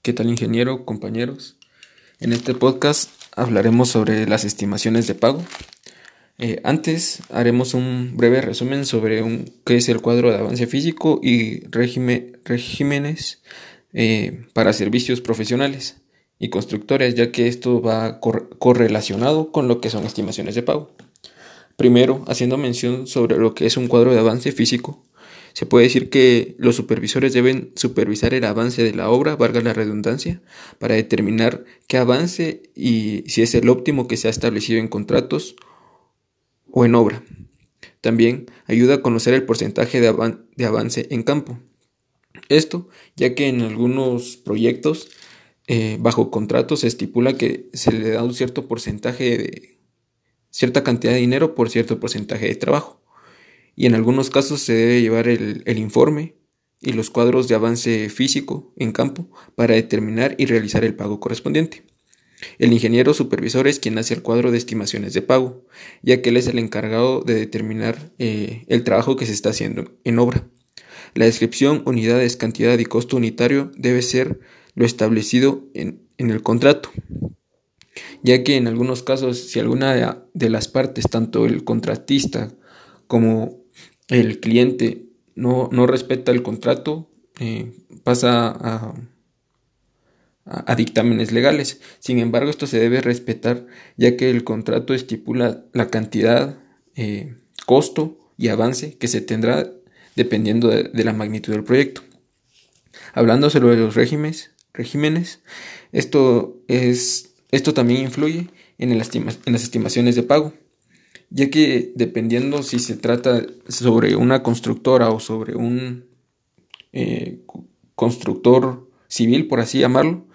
¿Qué tal ingeniero, compañeros? En este podcast hablaremos sobre las estimaciones de pago. Eh, antes haremos un breve resumen sobre qué es el cuadro de avance físico y regímenes eh, para servicios profesionales y constructores, ya que esto va correlacionado con lo que son estimaciones de pago. Primero, haciendo mención sobre lo que es un cuadro de avance físico, se puede decir que los supervisores deben supervisar el avance de la obra, valga la redundancia, para determinar qué avance y si es el óptimo que se ha establecido en contratos o en obra. También ayuda a conocer el porcentaje de, avance en campo. Esto ya que en algunos proyectos eh, bajo contrato se estipula que se le da un cierto porcentaje de cierta cantidad de dinero por cierto porcentaje de trabajo y en algunos casos se debe llevar el, informe y los cuadros de avance físico en campo para determinar y realizar el pago correspondiente. El ingeniero supervisor es quien hace el cuadro de estimaciones de pago, ya que él es el encargado de determinar eh, el trabajo que se está haciendo en obra. La descripción, unidades, cantidad y costo unitario debe ser lo establecido en, en el contrato, ya que en algunos casos si alguna de las partes, tanto el contratista como el cliente no, respeta el contrato, eh, pasa a, dictámenes legales. Sin embargo, esto se debe respetar ya que el contrato estipula la cantidad, eh, costo y avance que se tendrá dependiendo de, la magnitud del proyecto. Hablando sobre los regímenes, regímenes esto, es, esto también influye en, en las estimaciones de pago ya que dependiendo si se trata sobre una constructora o sobre un eh, constructor civil, por así llamarlo,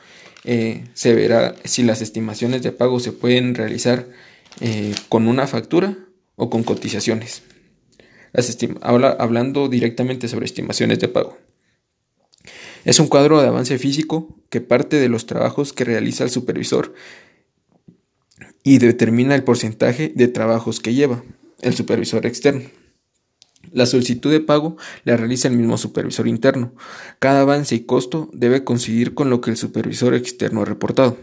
eh, se verá si las estimaciones de pago se pueden realizar eh, con una factura o con cotizaciones. hablando directamente sobre estimaciones de pago. Es un cuadro de avance físico que parte de los trabajos que realiza el supervisor y determina el porcentaje de trabajos que lleva el supervisor externo. La solicitud de pago la realiza el mismo supervisor interno. Cada avance y costo debe coincidir con lo que el supervisor externo ha reportado.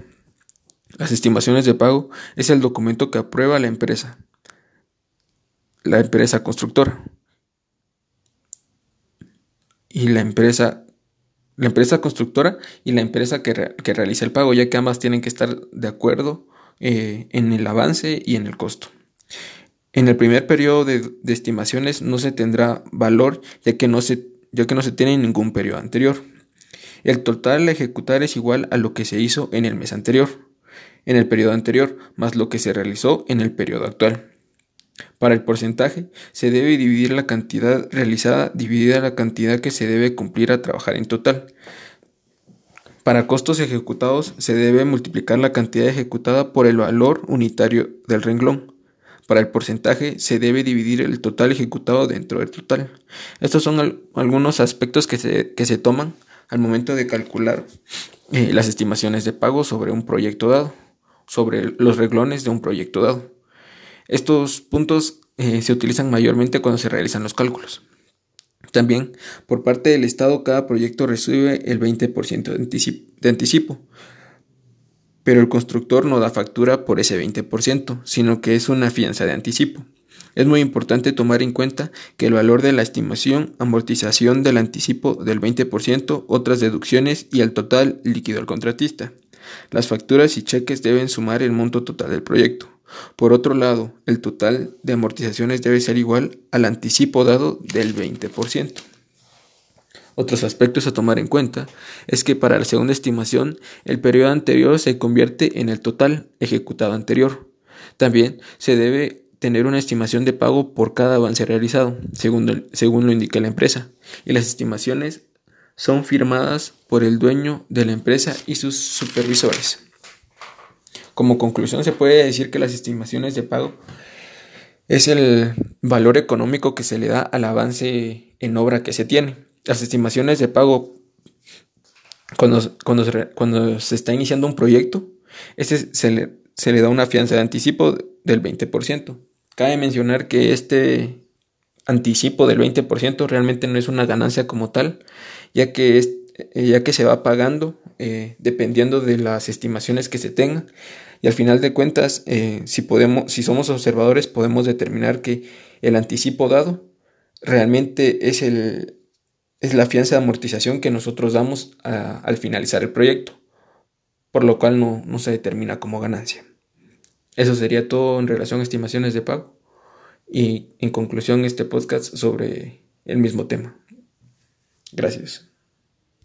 Las estimaciones de pago es el documento que aprueba la empresa, la empresa constructora y la empresa la empresa constructora y la empresa que, que realiza el pago, ya que ambas tienen que estar de acuerdo eh, en el avance y en el costo. En el primer periodo de, estimaciones no se tendrá valor ya que no se, ya que no se tiene ningún periodo anterior. El total a ejecutar es igual a lo que se hizo en el mes anterior, en el periodo anterior, más lo que se realizó en el periodo actual. Para el porcentaje, se debe dividir la cantidad realizada dividida la cantidad que se debe cumplir a trabajar en total. Para costos ejecutados se debe multiplicar la cantidad ejecutada por el valor unitario del renglón. Para el porcentaje se debe dividir el total ejecutado dentro del total. Estos son algunos aspectos que se, que se, toman al momento de calcular eh, las estimaciones de pago sobre un proyecto dado, sobre los reglones de un proyecto dado. Estos puntos eh, se utilizan mayormente cuando se realizan los cálculos. También, por parte del Estado, cada proyecto recibe el 20% de anticipo, pero el constructor no da factura por ese 20%, sino que es una fianza de anticipo. Es muy importante tomar en cuenta que el valor de la estimación, amortización del anticipo del 20%, otras deducciones y el total líquido al contratista. Las facturas y cheques deben sumar el monto total del proyecto. Por otro lado, el total de amortizaciones debe ser igual al anticipo dado del 20%. Otros aspectos a tomar en cuenta es que para la segunda estimación el periodo anterior se convierte en el total ejecutado anterior. También se debe tener una estimación de pago por cada avance realizado, según, según lo indica la empresa, y las estimaciones son firmadas por el dueño de la empresa y sus supervisores. Como conclusión se puede decir que las estimaciones de pago es el valor económico que se le da al avance en obra que se tiene. Las estimaciones de pago cuando, cuando, se está iniciando un proyecto, este se le, se le da una fianza de anticipo del 20%. Cabe mencionar que este anticipo del 20% realmente no es una ganancia como tal, ya que eh, ya que se va pagando eh, dependiendo de las estimaciones que se tengan y al final de cuentas si podemos si somos observadores podemos determinar que el anticipo dado realmente es el es la fianza de amortización que nosotros damos al finalizar el proyecto por lo cual no, no se determina como ganancia eso sería todo en relación a estimaciones de pago y en conclusión este podcast sobre el mismo tema. Gracias.